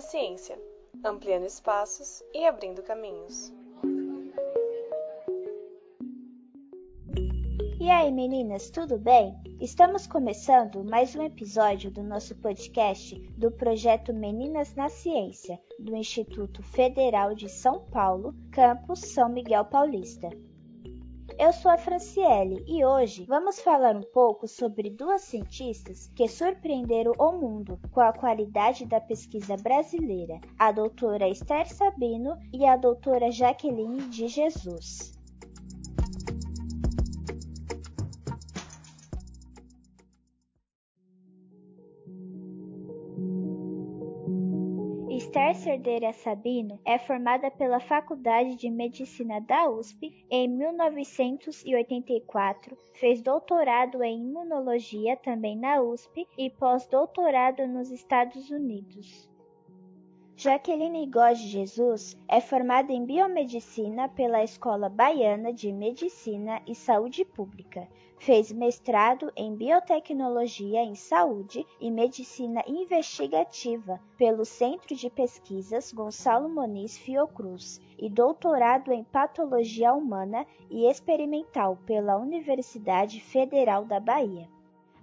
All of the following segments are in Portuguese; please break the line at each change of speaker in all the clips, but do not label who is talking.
na ciência, ampliando espaços e abrindo caminhos.
E aí, meninas, tudo bem? Estamos começando mais um episódio do nosso podcast do projeto Meninas na Ciência, do Instituto Federal de São Paulo, campus São Miguel Paulista. Eu sou a Franciele e hoje vamos falar um pouco sobre duas cientistas que surpreenderam o mundo com a qualidade da pesquisa brasileira, a doutora Esther Sabino e a doutora Jaqueline de Jesus. Esther Cerdeira Sabino é formada pela Faculdade de Medicina da USP em 1984, fez doutorado em Imunologia também na USP e pós-doutorado nos Estados Unidos. Jaqueline Góes Jesus é formada em Biomedicina pela Escola Baiana de Medicina e Saúde Pública. Fez mestrado em Biotecnologia em Saúde e Medicina Investigativa pelo Centro de Pesquisas Gonçalo Moniz Fiocruz e doutorado em Patologia Humana e Experimental pela Universidade Federal da Bahia.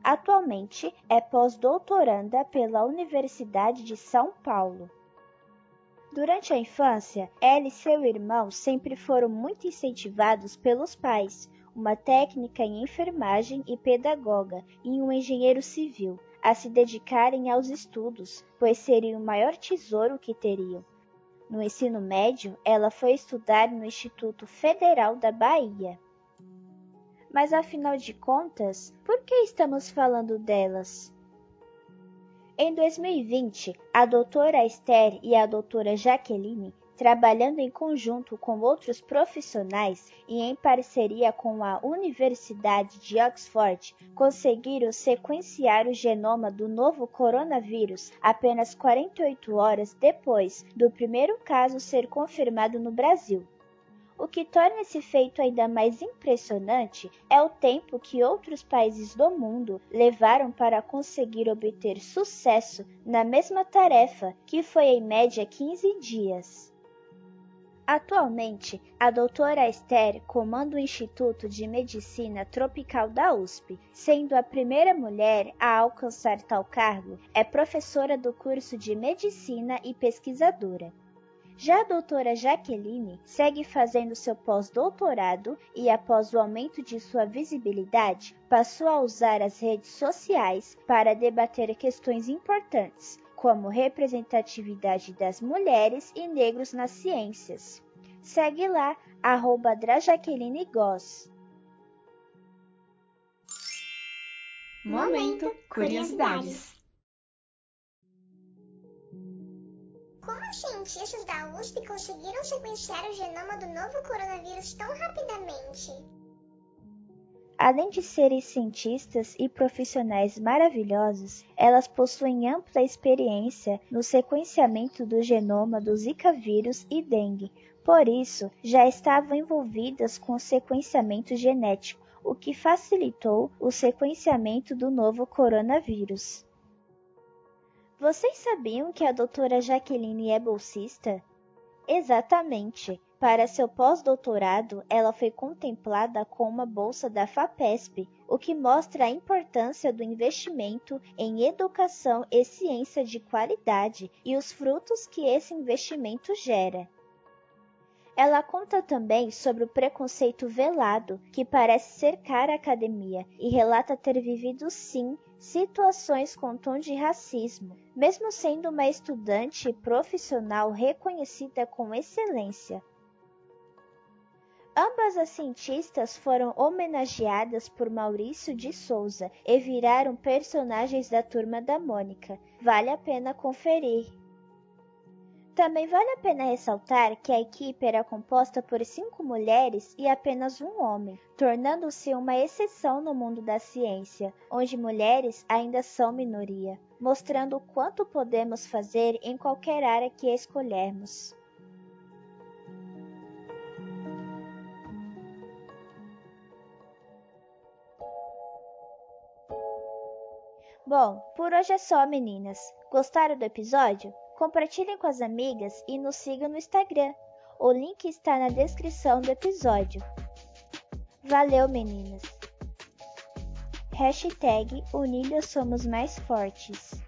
Atualmente é pós-doutoranda pela Universidade de São Paulo. Durante a infância, ela e seu irmão sempre foram muito incentivados pelos pais, uma técnica em enfermagem e pedagoga e um engenheiro civil, a se dedicarem aos estudos, pois seria o maior tesouro que teriam. No ensino médio, ela foi estudar no Instituto Federal da Bahia. Mas afinal de contas, por que estamos falando delas? Em 2020, a doutora Esther e a doutora Jaqueline, trabalhando em conjunto com outros profissionais e em parceria com a Universidade de Oxford, conseguiram sequenciar o genoma do novo coronavírus apenas 48 horas depois do primeiro caso ser confirmado no Brasil. O que torna esse feito ainda mais impressionante é o tempo que outros países do mundo levaram para conseguir obter sucesso na mesma tarefa, que foi em média 15 dias. Atualmente, a doutora Esther comanda o Instituto de Medicina Tropical da USP, sendo a primeira mulher a alcançar tal cargo, é professora do curso de Medicina e pesquisadora. Já a doutora Jaqueline segue fazendo seu pós-doutorado e, após o aumento de sua visibilidade, passou a usar as redes sociais para debater questões importantes, como representatividade das mulheres e negros nas ciências. Segue lá, arroba Drajaqueline Goss.
Momento Curiosidades.
Cientistas da USP conseguiram sequenciar o genoma do novo coronavírus tão rapidamente?
Além de serem cientistas e profissionais maravilhosos, elas possuem ampla experiência no sequenciamento do genoma do Zika vírus e dengue. Por isso, já estavam envolvidas com o sequenciamento genético, o que facilitou o sequenciamento do novo coronavírus. Vocês sabiam que a doutora Jaqueline é bolsista? Exatamente. Para seu pós-doutorado, ela foi contemplada com uma bolsa da FAPESP, o que mostra a importância do investimento em educação e ciência de qualidade e os frutos que esse investimento gera. Ela conta também sobre o preconceito velado que parece cercar a academia e relata ter vivido sim situações com tom de racismo, mesmo sendo uma estudante profissional reconhecida com excelência. Ambas as cientistas foram homenageadas por Maurício de Souza e viraram personagens da turma da Mônica. Vale a pena conferir. Também vale a pena ressaltar que a equipe era composta por cinco mulheres e apenas um homem, tornando-se uma exceção no mundo da ciência, onde mulheres ainda são minoria, mostrando o quanto podemos fazer em qualquer área que escolhermos. Bom, por hoje é só, meninas. Gostaram do episódio? Compartilhem com as amigas e nos sigam no Instagram. O link está na descrição do episódio. Valeu, meninas! Hashtag Unidos Somos Mais Fortes.